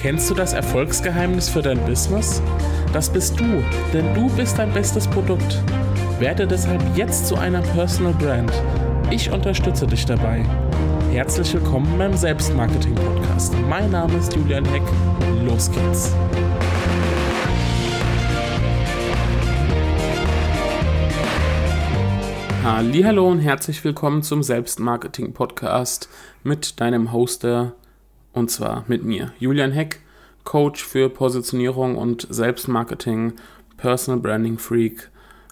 Kennst du das Erfolgsgeheimnis für dein Business? Das bist du, denn du bist dein bestes Produkt. Werde deshalb jetzt zu einer Personal Brand. Ich unterstütze dich dabei. Herzlich willkommen beim Selbstmarketing Podcast. Mein Name ist Julian Heck. Los geht's. Hallo und herzlich willkommen zum Selbstmarketing Podcast mit deinem Hoster und zwar mit mir, Julian Heck, Coach für Positionierung und Selbstmarketing, Personal Branding Freak,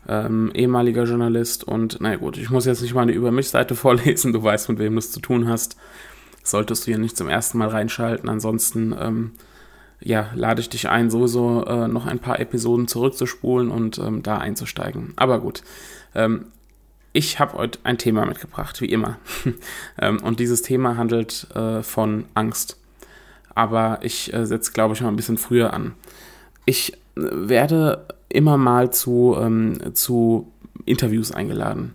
ähm, ehemaliger Journalist und naja gut, ich muss jetzt nicht mal eine Über mich-Seite vorlesen, du weißt, mit wem du es zu tun hast. Solltest du hier nicht zum ersten Mal reinschalten, ansonsten ähm, ja, lade ich dich ein, sowieso äh, noch ein paar Episoden zurückzuspulen und ähm, da einzusteigen. Aber gut, ähm, ich habe heute ein Thema mitgebracht, wie immer. Ähm, und dieses Thema handelt äh, von Angst. Aber ich äh, setze, glaube ich, mal ein bisschen früher an. Ich äh, werde immer mal zu, ähm, zu Interviews eingeladen.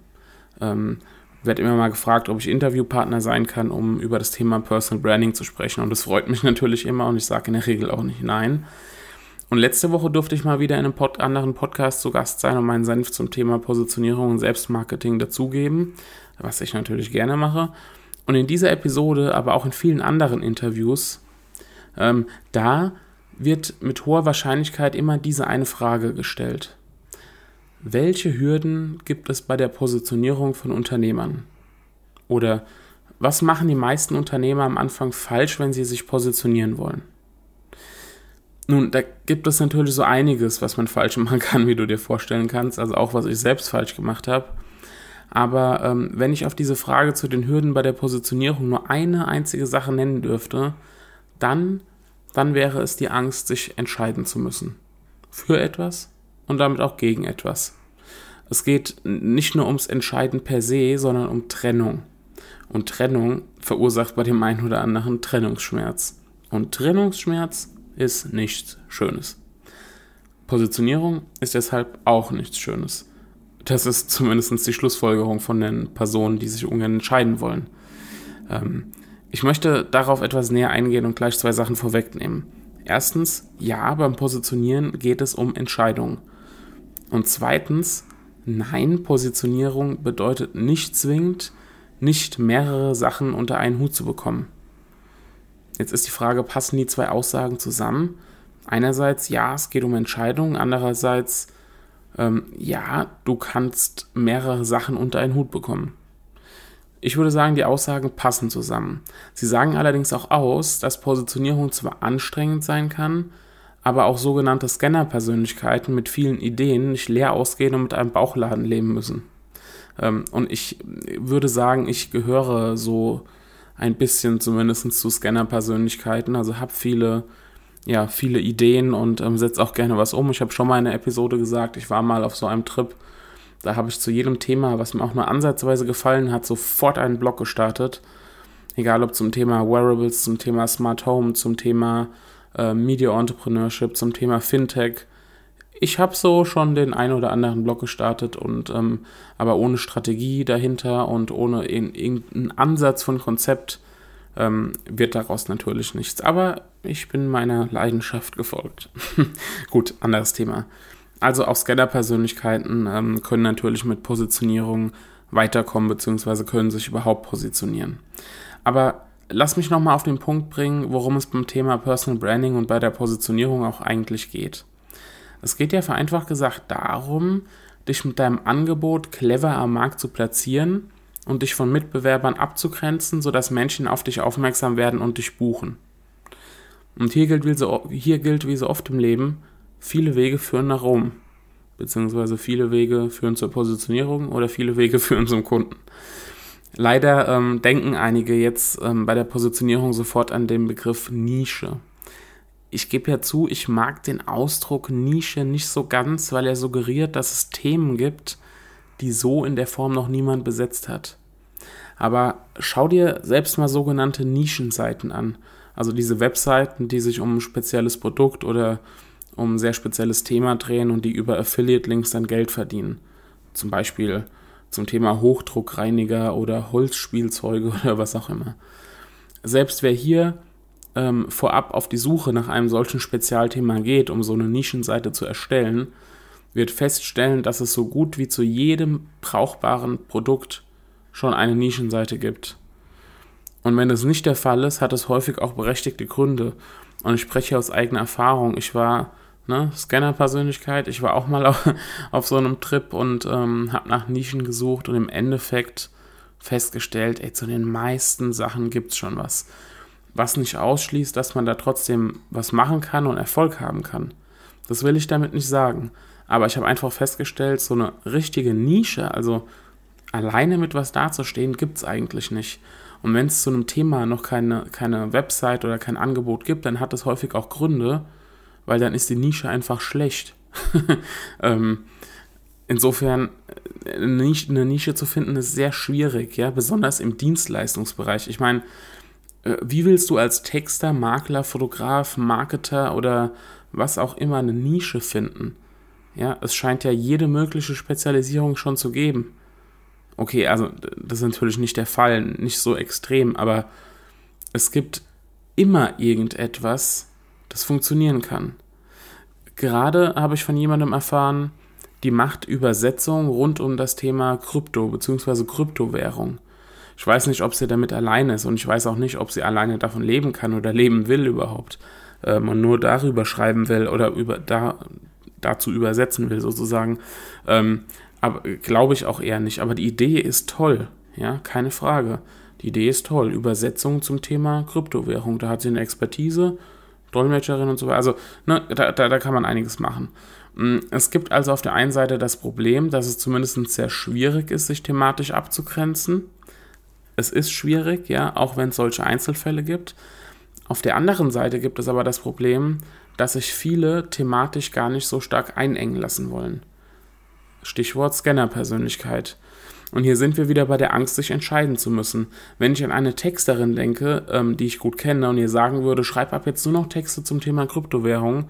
Ähm, werde immer mal gefragt, ob ich Interviewpartner sein kann, um über das Thema Personal Branding zu sprechen. Und das freut mich natürlich immer und ich sage in der Regel auch nicht nein. Und letzte Woche durfte ich mal wieder in einem Pod anderen Podcast zu Gast sein und meinen Senf zum Thema Positionierung und Selbstmarketing dazugeben, was ich natürlich gerne mache. Und in dieser Episode, aber auch in vielen anderen Interviews, ähm, da wird mit hoher Wahrscheinlichkeit immer diese eine Frage gestellt. Welche Hürden gibt es bei der Positionierung von Unternehmern? Oder was machen die meisten Unternehmer am Anfang falsch, wenn sie sich positionieren wollen? Nun, da gibt es natürlich so einiges, was man falsch machen kann, wie du dir vorstellen kannst, also auch was ich selbst falsch gemacht habe. Aber ähm, wenn ich auf diese Frage zu den Hürden bei der Positionierung nur eine einzige Sache nennen dürfte, dann, dann wäre es die Angst, sich entscheiden zu müssen. Für etwas und damit auch gegen etwas. Es geht nicht nur ums Entscheiden per se, sondern um Trennung. Und Trennung verursacht bei dem einen oder anderen Trennungsschmerz. Und Trennungsschmerz ist nichts Schönes. Positionierung ist deshalb auch nichts Schönes. Das ist zumindest die Schlussfolgerung von den Personen, die sich ungern entscheiden wollen. Ähm, ich möchte darauf etwas näher eingehen und gleich zwei Sachen vorwegnehmen. Erstens, ja, beim Positionieren geht es um Entscheidungen. Und zweitens, nein, Positionierung bedeutet nicht zwingend, nicht mehrere Sachen unter einen Hut zu bekommen. Jetzt ist die Frage, passen die zwei Aussagen zusammen? Einerseits, ja, es geht um Entscheidungen, andererseits, ähm, ja, du kannst mehrere Sachen unter einen Hut bekommen. Ich würde sagen, die Aussagen passen zusammen. Sie sagen allerdings auch aus, dass Positionierung zwar anstrengend sein kann, aber auch sogenannte Scanner-Persönlichkeiten mit vielen Ideen nicht leer ausgehen und mit einem Bauchladen leben müssen. Ähm, und ich würde sagen, ich gehöre so ein bisschen zumindest zu Scanner-Persönlichkeiten. Also habe viele, ja, viele Ideen und ähm, setze auch gerne was um. Ich habe schon mal in einer Episode gesagt, ich war mal auf so einem Trip. Da habe ich zu jedem Thema, was mir auch nur ansatzweise gefallen hat, sofort einen Blog gestartet. Egal ob zum Thema Wearables, zum Thema Smart Home, zum Thema äh, Media Entrepreneurship, zum Thema Fintech ich habe so schon den ein oder anderen Blog gestartet und ähm, aber ohne Strategie dahinter und ohne irgendeinen Ansatz von Konzept ähm, wird daraus natürlich nichts. Aber ich bin meiner Leidenschaft gefolgt. Gut, anderes Thema. Also auch Scanner-Persönlichkeiten ähm, können natürlich mit Positionierung weiterkommen, beziehungsweise können sich überhaupt positionieren. Aber lass mich nochmal auf den Punkt bringen, worum es beim Thema Personal Branding und bei der Positionierung auch eigentlich geht. Es geht ja vereinfacht gesagt darum, dich mit deinem Angebot clever am Markt zu platzieren und dich von Mitbewerbern abzugrenzen, sodass Menschen auf dich aufmerksam werden und dich buchen. Und hier gilt wie so, hier gilt wie so oft im Leben, viele Wege führen nach Rom, beziehungsweise viele Wege führen zur Positionierung oder viele Wege führen zum Kunden. Leider ähm, denken einige jetzt ähm, bei der Positionierung sofort an den Begriff Nische ich gebe ja zu, ich mag den Ausdruck Nische nicht so ganz, weil er suggeriert, dass es Themen gibt, die so in der Form noch niemand besetzt hat. Aber schau dir selbst mal sogenannte Nischenseiten an. Also diese Webseiten, die sich um ein spezielles Produkt oder um ein sehr spezielles Thema drehen und die über Affiliate-Links dann Geld verdienen. Zum Beispiel zum Thema Hochdruckreiniger oder Holzspielzeuge oder was auch immer. Selbst wer hier ähm, vorab auf die Suche nach einem solchen Spezialthema geht, um so eine Nischenseite zu erstellen, wird feststellen, dass es so gut wie zu jedem brauchbaren Produkt schon eine Nischenseite gibt. Und wenn das nicht der Fall ist, hat es häufig auch berechtigte Gründe. Und ich spreche aus eigener Erfahrung. Ich war ne, Scanner-Persönlichkeit, ich war auch mal auf, auf so einem Trip und ähm, habe nach Nischen gesucht und im Endeffekt festgestellt, ey, zu den meisten Sachen gibt es schon was. Was nicht ausschließt, dass man da trotzdem was machen kann und Erfolg haben kann. Das will ich damit nicht sagen. Aber ich habe einfach festgestellt, so eine richtige Nische, also alleine mit was dazustehen, gibt es eigentlich nicht. Und wenn es zu einem Thema noch keine, keine Website oder kein Angebot gibt, dann hat das häufig auch Gründe, weil dann ist die Nische einfach schlecht. ähm, insofern, eine Nische, eine Nische zu finden, ist sehr schwierig, ja, besonders im Dienstleistungsbereich. Ich meine, äh, wie willst du als Texter, Makler, Fotograf, Marketer oder was auch immer eine Nische finden? Ja, es scheint ja jede mögliche Spezialisierung schon zu geben. Okay, also das ist natürlich nicht der Fall, nicht so extrem, aber es gibt immer irgendetwas, das funktionieren kann. Gerade habe ich von jemandem erfahren, die macht Übersetzung rund um das Thema Krypto bzw. Kryptowährung. Ich weiß nicht, ob sie damit alleine ist und ich weiß auch nicht, ob sie alleine davon leben kann oder leben will überhaupt ähm, und nur darüber schreiben will oder über da, dazu übersetzen will sozusagen. Ähm, aber glaube ich auch eher nicht. Aber die Idee ist toll, ja, keine Frage. Die Idee ist toll. Übersetzung zum Thema Kryptowährung. Da hat sie eine Expertise, Dolmetscherin und so weiter. Also, ne, da, da, da kann man einiges machen. Mm, es gibt also auf der einen Seite das Problem, dass es zumindest sehr schwierig ist, sich thematisch abzugrenzen. Es ist schwierig, ja, auch wenn es solche Einzelfälle gibt. Auf der anderen Seite gibt es aber das Problem, dass sich viele thematisch gar nicht so stark einengen lassen wollen. Stichwort Scanner-Persönlichkeit. Und hier sind wir wieder bei der Angst, sich entscheiden zu müssen. Wenn ich an eine Texterin denke, ähm, die ich gut kenne, und ihr sagen würde, schreib ab jetzt nur noch Texte zum Thema Kryptowährung,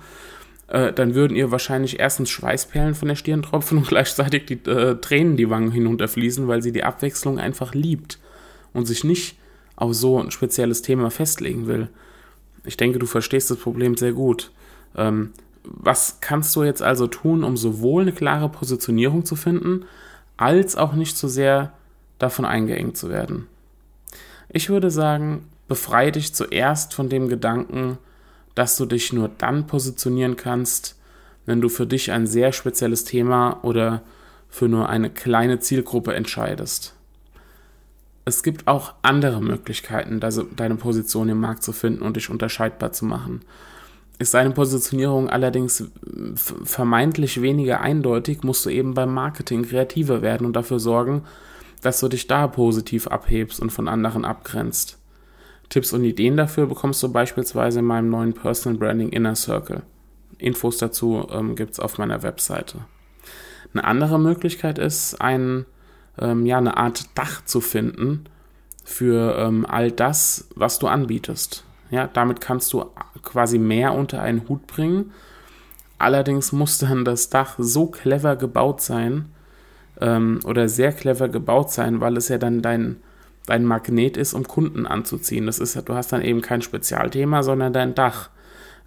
äh, dann würden ihr wahrscheinlich erstens Schweißperlen von der Stirn tropfen und gleichzeitig die äh, Tränen die Wangen hinunterfließen, weil sie die Abwechslung einfach liebt und sich nicht auf so ein spezielles Thema festlegen will. Ich denke, du verstehst das Problem sehr gut. Ähm, was kannst du jetzt also tun, um sowohl eine klare Positionierung zu finden, als auch nicht zu so sehr davon eingeengt zu werden? Ich würde sagen, befreie dich zuerst von dem Gedanken, dass du dich nur dann positionieren kannst, wenn du für dich ein sehr spezielles Thema oder für nur eine kleine Zielgruppe entscheidest. Es gibt auch andere Möglichkeiten, deine Position im Markt zu finden und dich unterscheidbar zu machen. Ist deine Positionierung allerdings vermeintlich weniger eindeutig, musst du eben beim Marketing kreativer werden und dafür sorgen, dass du dich da positiv abhebst und von anderen abgrenzt. Tipps und Ideen dafür bekommst du beispielsweise in meinem neuen Personal Branding Inner Circle. Infos dazu ähm, gibt es auf meiner Webseite. Eine andere Möglichkeit ist, ein, ähm, ja, eine Art Dach zu finden für ähm, all das, was du anbietest. Ja, damit kannst du quasi mehr unter einen Hut bringen. Allerdings muss dann das Dach so clever gebaut sein ähm, oder sehr clever gebaut sein, weil es ja dann dein, dein Magnet ist, um Kunden anzuziehen. Das ist, du hast dann eben kein Spezialthema, sondern dein Dach.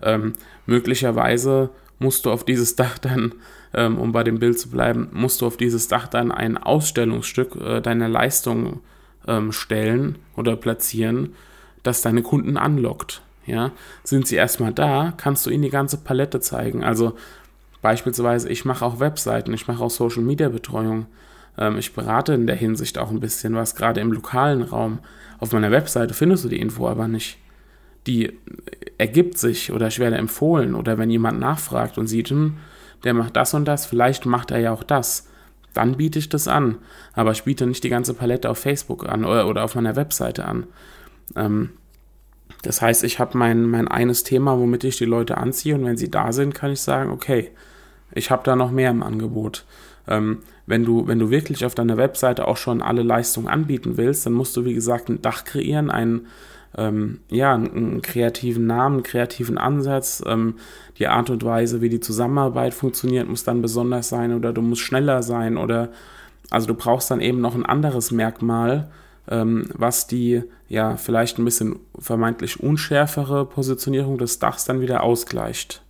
Ähm, möglicherweise musst du auf dieses Dach dann, ähm, um bei dem Bild zu bleiben, musst du auf dieses Dach dann ein Ausstellungsstück äh, deiner Leistung ähm, stellen oder platzieren das deine Kunden anlockt. Ja, sind sie erstmal da, kannst du ihnen die ganze Palette zeigen. Also beispielsweise, ich mache auch Webseiten, ich mache auch Social Media Betreuung. Ähm, ich berate in der Hinsicht auch ein bisschen was, gerade im lokalen Raum. Auf meiner Webseite findest du die Info aber nicht. Die ergibt sich oder ich werde empfohlen oder wenn jemand nachfragt und sieht, hm, der macht das und das, vielleicht macht er ja auch das. Dann biete ich das an. Aber ich biete nicht die ganze Palette auf Facebook an oder, oder auf meiner Webseite an. Ähm, das heißt, ich habe mein, mein eines Thema, womit ich die Leute anziehe und wenn sie da sind, kann ich sagen, okay, ich habe da noch mehr im Angebot. Ähm, wenn, du, wenn du wirklich auf deiner Webseite auch schon alle Leistungen anbieten willst, dann musst du, wie gesagt, ein Dach kreieren, einen, ähm, ja, einen kreativen Namen, einen kreativen Ansatz. Ähm, die Art und Weise, wie die Zusammenarbeit funktioniert, muss dann besonders sein oder du musst schneller sein oder also du brauchst dann eben noch ein anderes Merkmal, ähm, was die ja vielleicht ein bisschen vermeintlich unschärfere Positionierung des Dachs dann wieder ausgleicht.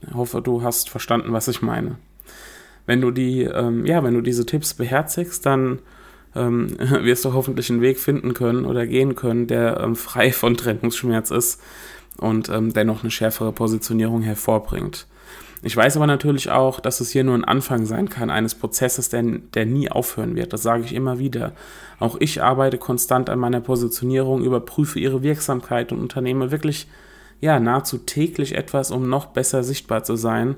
Ich hoffe, du hast verstanden, was ich meine. Wenn du die, ähm, ja, wenn du diese Tipps beherzigst, dann ähm, wirst du hoffentlich einen Weg finden können oder gehen können, der ähm, frei von Trennungsschmerz ist und ähm, dennoch eine schärfere Positionierung hervorbringt. Ich weiß aber natürlich auch, dass es hier nur ein Anfang sein kann eines Prozesses, der, der nie aufhören wird. Das sage ich immer wieder. Auch ich arbeite konstant an meiner Positionierung, überprüfe ihre Wirksamkeit und unternehme wirklich ja nahezu täglich etwas, um noch besser sichtbar zu sein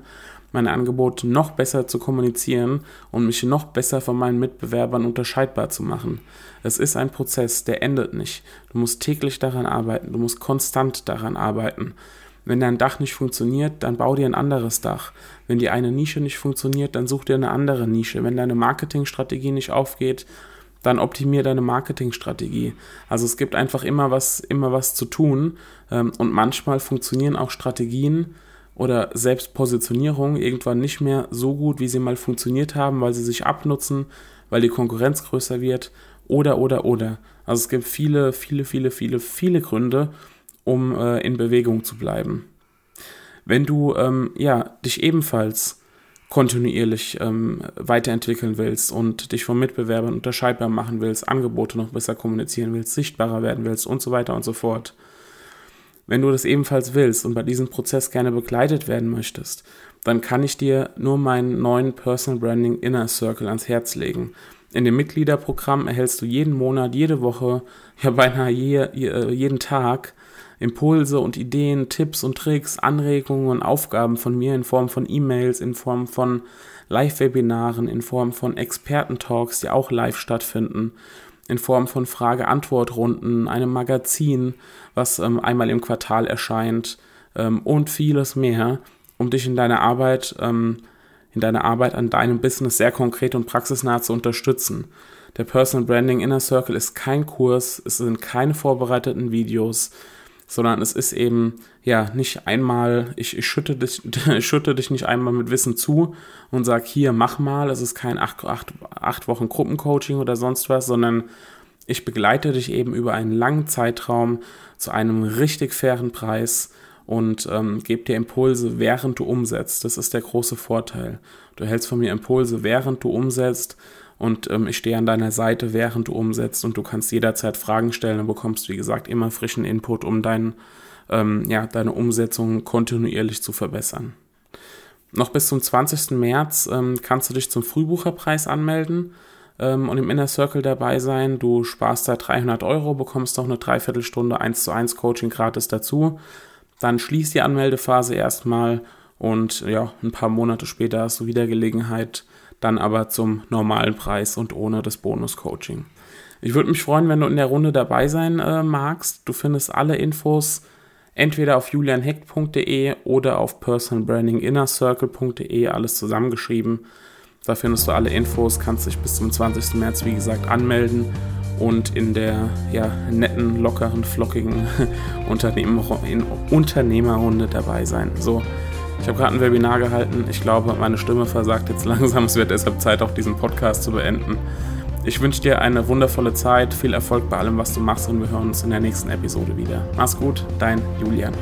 meine Angebote noch besser zu kommunizieren und mich noch besser von meinen Mitbewerbern unterscheidbar zu machen. Es ist ein Prozess, der endet nicht. Du musst täglich daran arbeiten, du musst konstant daran arbeiten. Wenn dein Dach nicht funktioniert, dann bau dir ein anderes Dach. Wenn die eine Nische nicht funktioniert, dann such dir eine andere Nische. Wenn deine Marketingstrategie nicht aufgeht, dann optimier deine Marketingstrategie. Also es gibt einfach immer was, immer was zu tun ähm, und manchmal funktionieren auch Strategien, oder Selbstpositionierung irgendwann nicht mehr so gut, wie sie mal funktioniert haben, weil sie sich abnutzen, weil die Konkurrenz größer wird oder oder oder. Also es gibt viele, viele, viele, viele, viele Gründe, um äh, in Bewegung zu bleiben. Wenn du ähm, ja dich ebenfalls kontinuierlich ähm, weiterentwickeln willst und dich von Mitbewerbern unterscheidbar machen willst, Angebote noch besser kommunizieren willst, sichtbarer werden willst und so weiter und so fort, wenn du das ebenfalls willst und bei diesem Prozess gerne begleitet werden möchtest, dann kann ich dir nur meinen neuen Personal Branding Inner Circle ans Herz legen. In dem Mitgliederprogramm erhältst du jeden Monat, jede Woche, ja beinahe je, jeden Tag Impulse und Ideen, Tipps und Tricks, Anregungen und Aufgaben von mir in Form von E-Mails, in Form von Live-Webinaren, in Form von Experten-Talks, die auch live stattfinden in Form von Frage-Antwort-Runden, einem Magazin, was ähm, einmal im Quartal erscheint ähm, und vieles mehr, um dich in deiner Arbeit, ähm, in deiner Arbeit an deinem Business sehr konkret und praxisnah zu unterstützen. Der Personal Branding Inner Circle ist kein Kurs, es sind keine vorbereiteten Videos, sondern es ist eben, ja, nicht einmal, ich, ich, schütte, dich, ich schütte dich nicht einmal mit Wissen zu und sag hier, mach mal, es ist kein acht, acht, acht Wochen Gruppencoaching oder sonst was, sondern ich begleite dich eben über einen langen Zeitraum zu einem richtig fairen Preis und ähm, gebe dir Impulse, während du umsetzt. Das ist der große Vorteil. Du hältst von mir Impulse, während du umsetzt und ähm, ich stehe an deiner Seite, während du umsetzt und du kannst jederzeit Fragen stellen und bekommst, wie gesagt, immer frischen Input, um dein, ähm, ja, deine Umsetzung kontinuierlich zu verbessern. Noch bis zum 20. März ähm, kannst du dich zum Frühbucherpreis anmelden ähm, und im Inner Circle dabei sein. Du sparst da 300 Euro, bekommst noch eine Dreiviertelstunde 1 zu 1 Coaching gratis dazu. Dann schließt die Anmeldephase erstmal und ja, ein paar Monate später hast du wieder Gelegenheit, dann aber zum normalen Preis und ohne das Bonus-Coaching. Ich würde mich freuen, wenn du in der Runde dabei sein äh, magst. Du findest alle Infos entweder auf julianheck.de oder auf personalbrandinginnercircle.de, alles zusammengeschrieben. Da findest du alle Infos, kannst dich bis zum 20. März, wie gesagt, anmelden und in der ja, netten, lockeren, flockigen Unternehmer Unternehmerrunde dabei sein. So, ich habe gerade ein Webinar gehalten. Ich glaube, meine Stimme versagt jetzt langsam. Es wird deshalb Zeit, auch diesen Podcast zu beenden. Ich wünsche dir eine wundervolle Zeit, viel Erfolg bei allem, was du machst und wir hören uns in der nächsten Episode wieder. Mach's gut, dein Julian.